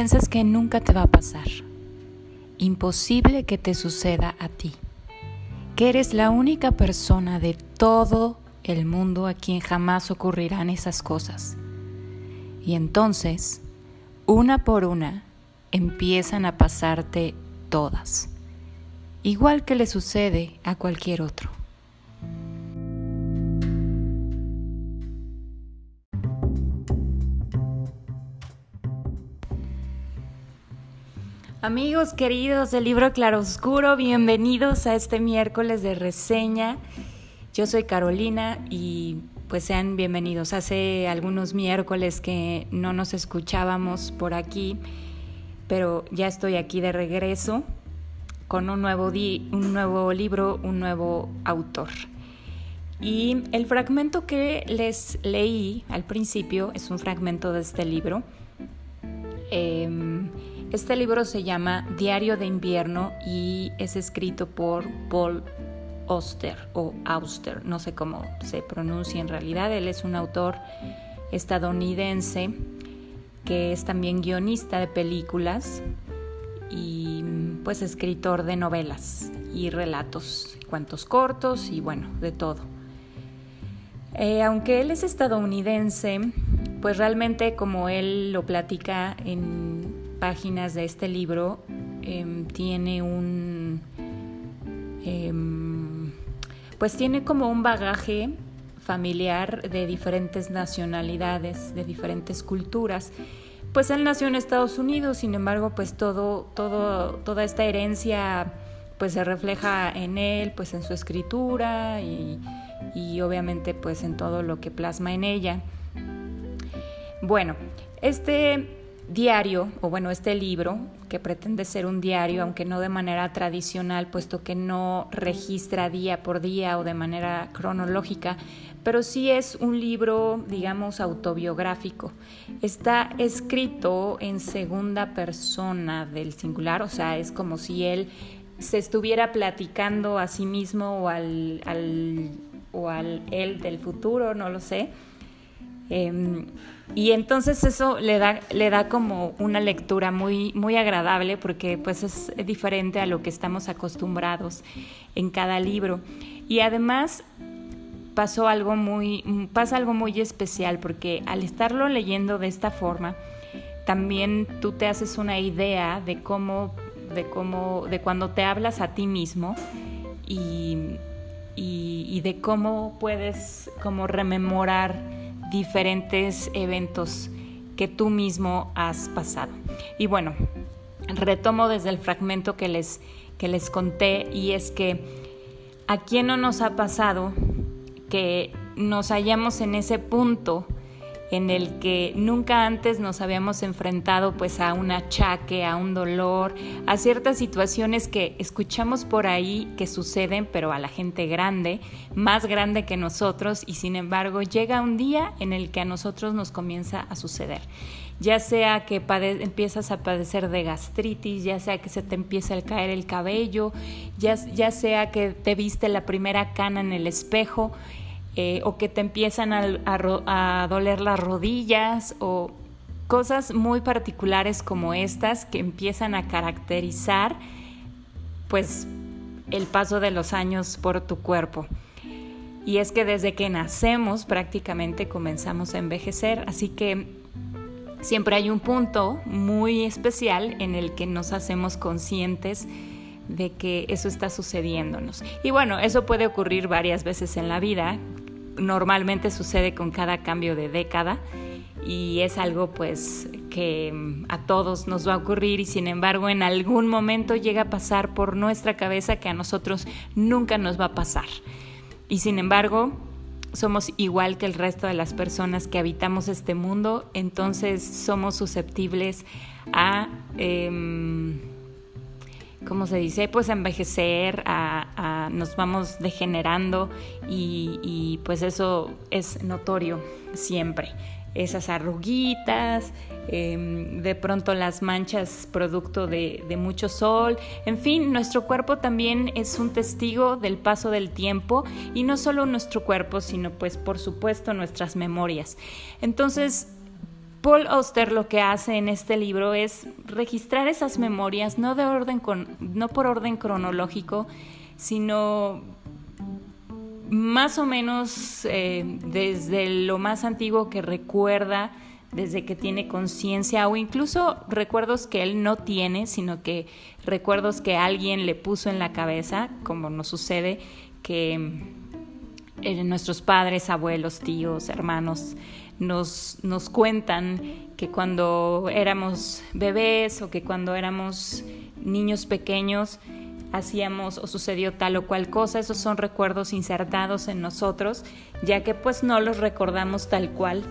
piensas que nunca te va a pasar. Imposible que te suceda a ti. Que eres la única persona de todo el mundo a quien jamás ocurrirán esas cosas. Y entonces, una por una, empiezan a pasarte todas, igual que le sucede a cualquier otro. Amigos queridos del libro Claroscuro, bienvenidos a este miércoles de reseña. Yo soy Carolina y pues sean bienvenidos. Hace algunos miércoles que no nos escuchábamos por aquí, pero ya estoy aquí de regreso con un nuevo, un nuevo libro, un nuevo autor. Y el fragmento que les leí al principio es un fragmento de este libro. Em, este libro se llama Diario de invierno y es escrito por Paul Auster o Auster, no sé cómo se pronuncia en realidad. Él es un autor estadounidense que es también guionista de películas y pues escritor de novelas y relatos, cuentos cortos y bueno, de todo. Eh, aunque él es estadounidense, pues realmente como él lo platica en páginas de este libro em, tiene un em, pues tiene como un bagaje familiar de diferentes nacionalidades, de diferentes culturas. Pues él nació en Estados Unidos, sin embargo, pues todo, todo, toda esta herencia pues se refleja en él, pues en su escritura y, y obviamente pues en todo lo que plasma en ella. Bueno, este diario, o bueno, este libro, que pretende ser un diario, aunque no de manera tradicional, puesto que no registra día por día o de manera cronológica, pero sí es un libro, digamos, autobiográfico. Está escrito en segunda persona del singular, o sea, es como si él se estuviera platicando a sí mismo o al, o al él del futuro, no lo sé. Em, y entonces eso le da, le da como una lectura muy, muy agradable porque pues es diferente a lo que estamos acostumbrados en cada libro. Y además pasó algo muy, pasa algo muy especial porque al estarlo leyendo de esta forma, también tú te haces una idea de cómo, de cómo, de cuando te hablas a ti mismo y, y, y de cómo puedes como rememorar diferentes eventos que tú mismo has pasado. Y bueno, retomo desde el fragmento que les, que les conté y es que a quién no nos ha pasado que nos hallamos en ese punto en el que nunca antes nos habíamos enfrentado pues a un achaque, a un dolor, a ciertas situaciones que escuchamos por ahí que suceden, pero a la gente grande, más grande que nosotros, y sin embargo llega un día en el que a nosotros nos comienza a suceder. Ya sea que empiezas a padecer de gastritis, ya sea que se te empieza a caer el cabello, ya, ya sea que te viste la primera cana en el espejo, eh, o que te empiezan a, doler las rodillas o cosas muy particulares como estas que empiezan a caracterizar pues el paso de los años por tu cuerpo. Y es que desde que nacemos prácticamente comenzamos a envejecer, así que siempre hay un punto muy especial en el que nos hacemos conscientes de que eso está sucediéndonos. Y bueno, eso puede ocurrir varias veces en la vida, normalmente sucede con cada cambio de década y es algo pues que mm, a todos nos va a ocurrir y sin embargo en algún momento llega a pasar por nuestra cabeza que a nosotros nunca nos va a pasar. Y sin embargo, somos igual que el resto de las personas que habitamos este mundo, entonces somos susceptibles a... Em, ¿cómo se dice? Pues envejecer, a, nos vamos degenerando y, pues eso es notorio siempre. Esas arruguitas, em, de pronto las manchas producto de, de mucho sol, en fin, nuestro cuerpo también es un testigo del paso del tiempo y no solo nuestro cuerpo, sino pues por supuesto nuestras memorias. Entonces, Paul Auster lo que hace en este libro es registrar esas memorias, no, de orden no por orden cronológico, sino más o menos eh, desde lo más antiguo que recuerda, desde que tiene conciencia o incluso recuerdos que él no tiene, sino que recuerdos que alguien le puso en la cabeza, como nos sucede que eh, nuestros padres, abuelos, tíos, hermanos nos, nos cuentan que cuando éramos bebés o que cuando éramos niños pequeños, hacíamos o sucedió tal o cual cosa, esos son recuerdos insertados en nosotros, ya que pues no los recordamos tal cual,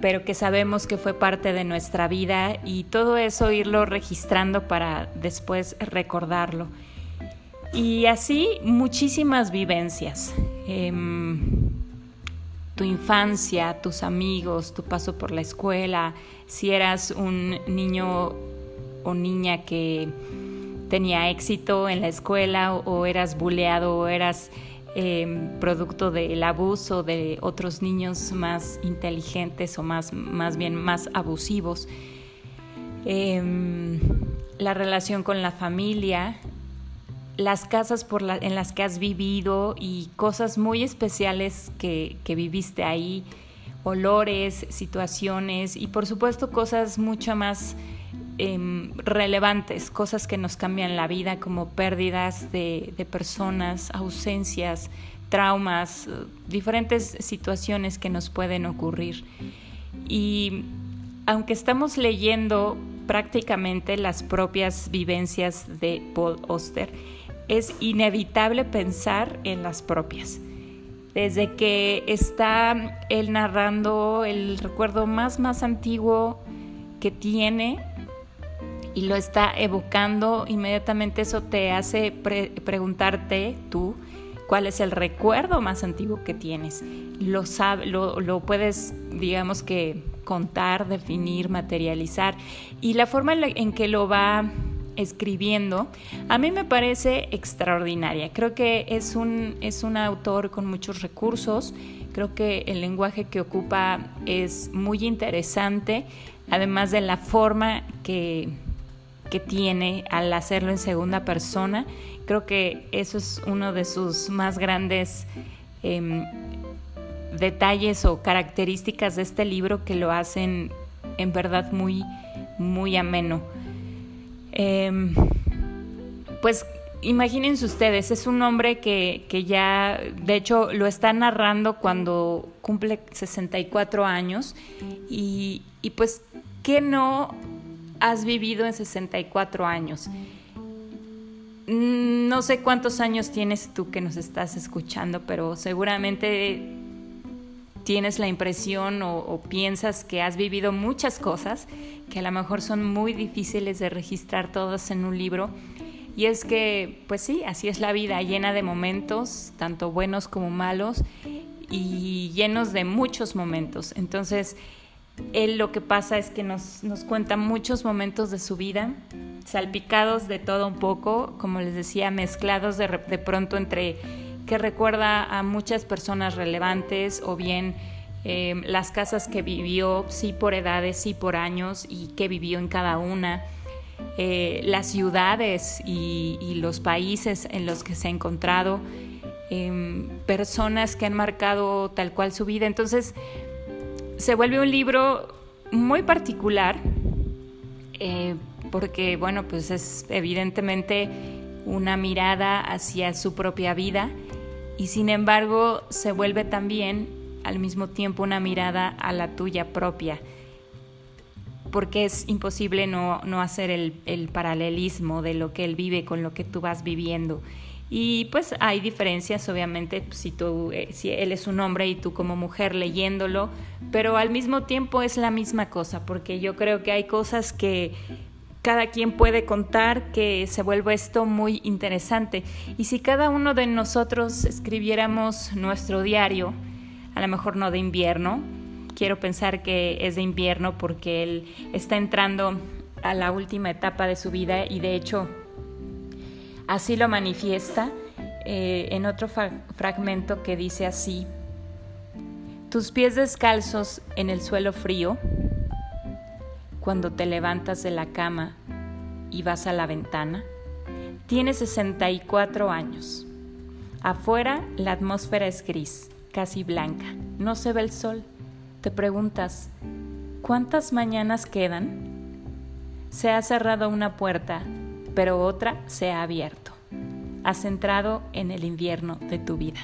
pero que sabemos que fue parte de nuestra vida y todo eso irlo registrando para después recordarlo. Y así muchísimas vivencias. Em, tu infancia, tus amigos, tu paso por la escuela, si eras un niño o niña que tenía éxito en la escuela o, eras buleado o eras em, producto del abuso de otros niños más inteligentes o más, más bien más abusivos. Em, la relación con la familia, las casas en las que has vivido y cosas muy especiales que, viviste ahí, olores, situaciones y por supuesto cosas mucho más Em, relevantes, cosas que nos cambian la vida, como pérdidas de, personas, ausencias, traumas, diferentes situaciones que nos pueden ocurrir. Y aunque estamos leyendo prácticamente las propias vivencias de Paul Oster, es inevitable pensar en las propias. Desde que está él narrando el recuerdo más, más antiguo que tiene y lo está evocando, inmediatamente eso te hace preguntarte tú cuál es el recuerdo más antiguo que tienes. Lo, lo, lo, puedes, digamos que, contar, definir, materializar. Y la forma en, que lo va escribiendo, a mí me parece extraordinaria. Creo que es un, es un autor con muchos recursos. Creo que el lenguaje que ocupa es muy interesante, además de la forma que que tiene al hacerlo en segunda persona. Creo que eso es uno de sus más grandes em, detalles o características de este libro que lo hacen en verdad muy, muy ameno. Em, pues imagínense ustedes, es un hombre que, que, ya, de hecho, lo está narrando cuando cumple 64 años y, y pues, ¿qué no has vivido en 64 años. Mm, no sé cuántos años tienes tú que nos estás escuchando, pero seguramente tienes la impresión o, piensas que has vivido muchas cosas que a lo mejor son muy difíciles de registrar todas en un libro. Y es que, pues sí, así es la vida, llena de momentos, tanto buenos como malos, y llenos de muchos momentos. Entonces, él lo que pasa es que nos, cuenta muchos momentos de su vida, salpicados de todo un poco, como les decía, mezclados de, pronto entre que recuerda a muchas personas relevantes o bien eh, las casas que vivió, sí por edades, sí por años y que vivió en cada una, eh, las ciudades y, los países en los que se ha encontrado, em, personas que han marcado tal cual su vida. Entonces, se vuelve un libro muy particular, eh, porque, bueno, pues es evidentemente una mirada hacia su propia vida y sin embargo se vuelve también al mismo tiempo una mirada a la tuya propia, porque es imposible no, hacer el, el paralelismo de lo que él vive con lo que tú vas viviendo. Y pues hay diferencias, obviamente, si, tú, eh, si él es un hombre y tú como mujer leyéndolo, pero al mismo tiempo es la misma cosa, porque yo creo que hay cosas que cada quien puede contar que se vuelve esto muy interesante. Y si cada uno de nosotros escribiéramos nuestro diario, a lo mejor no de invierno, quiero pensar que es de invierno porque él está entrando a la última etapa de su vida y de hecho Así lo manifiesta eh, en otro fragmento que dice así, tus pies descalzos en el suelo frío, cuando te levantas de la cama y vas a la ventana? Tienes 64 años. Afuera la atmósfera es gris, casi blanca. No se ve el sol. Te preguntas, ¿cuántas mañanas quedan? Se ha cerrado una puerta, pero otra se ha abierto. Has entrado en el invierno de tu vida.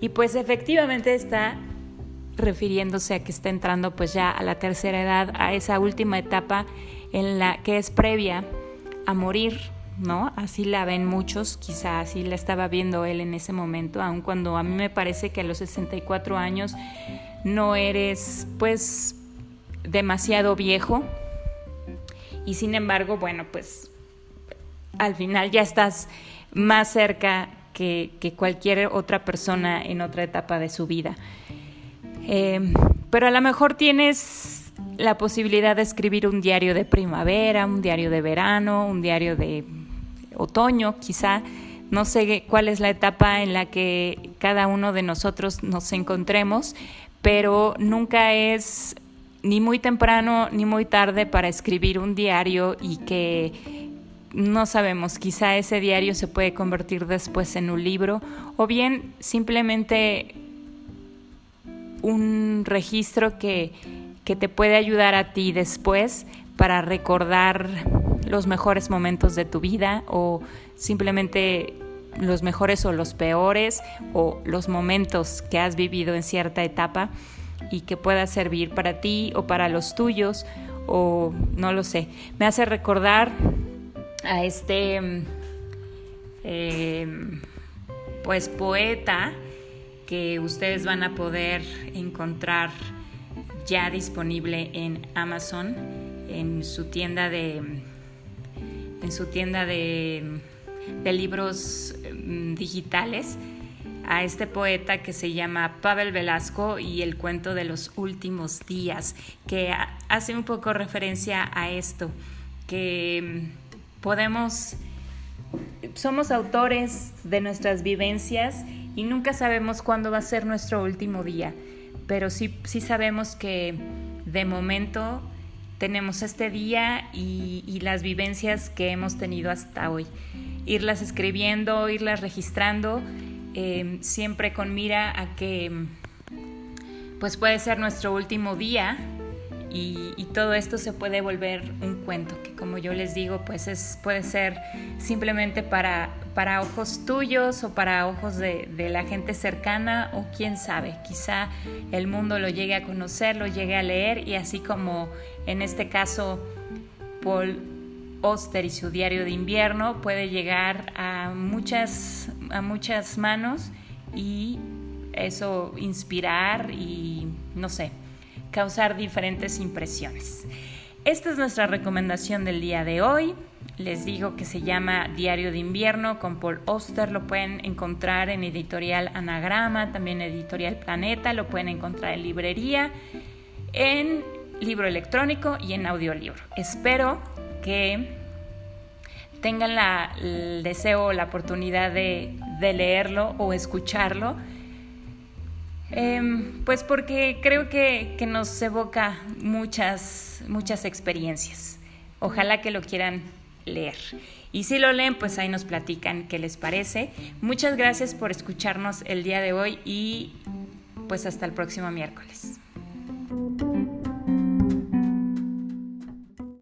Y pues efectivamente está refiriéndose a que está entrando pues ya a la tercera edad, a esa última etapa en la que es previa a morir, ¿no? Así la ven muchos, quizá así la estaba viendo él en ese momento, aun cuando a mí me parece que a los 64 años no eres pues demasiado viejo y sin embargo, bueno, pues al final ya estás más cerca que, cualquier otra persona en otra etapa de su vida. Eh, pero a lo mejor tienes la posibilidad de escribir un diario de primavera, un diario de verano, un diario de otoño, quizá. No sé cuál es la etapa en la que cada uno de nosotros nos encontremos, pero nunca es ni muy temprano ni muy tarde para escribir un diario y que no sabemos, quizá ese diario se puede convertir después en un libro o bien simplemente un registro que, que te puede ayudar a ti después para recordar los mejores momentos de tu vida o simplemente los mejores o los peores o los momentos que has vivido en cierta etapa y que pueda servir para ti o para los tuyos o no lo sé. Me hace recordar a este eh, pues poeta que ustedes van a poder encontrar ya disponible en Amazon en su tienda de en su tienda de, libros mm, digitales a este poeta que se llama Pavel Velasco y el cuento de los últimos días, que hace un poco referencia a esto, que mm, podemos, somos autores de nuestras vivencias y nunca sabemos cuándo va a ser nuestro último día, pero sí, sí sabemos que de momento tenemos este día y, y las vivencias que hemos tenido hasta hoy. Irlas escribiendo, irlas registrando Em, siempre con mira a que pues puede ser nuestro último día y, todo esto se puede volver un cuento que como yo les digo pues es, puede ser simplemente para, para ojos tuyos o para ojos de, de la gente cercana o quién sabe, quizá el mundo lo llegue a conocer, lo llegue a leer y así como en este caso Paul Oster y su diario de invierno puede llegar a muchas, a muchas manos y eso inspirar y, no sé, causar diferentes impresiones. Esta es nuestra recomendación del día de hoy. Les digo que se llama Diario de Invierno con Paul Oster. Lo pueden encontrar en editorial Anagrama, también editorial Planeta. Lo pueden encontrar en librería, en libro electrónico y en audiolibro. Espero que tengan el deseo o la oportunidad de, leerlo o escucharlo, em, pues porque creo que, que, nos evoca muchas, muchas experiencias. Ojalá que lo quieran leer. Y si lo leen, pues ahí nos platican qué les parece. Muchas gracias por escucharnos el día de hoy y pues hasta el próximo miércoles.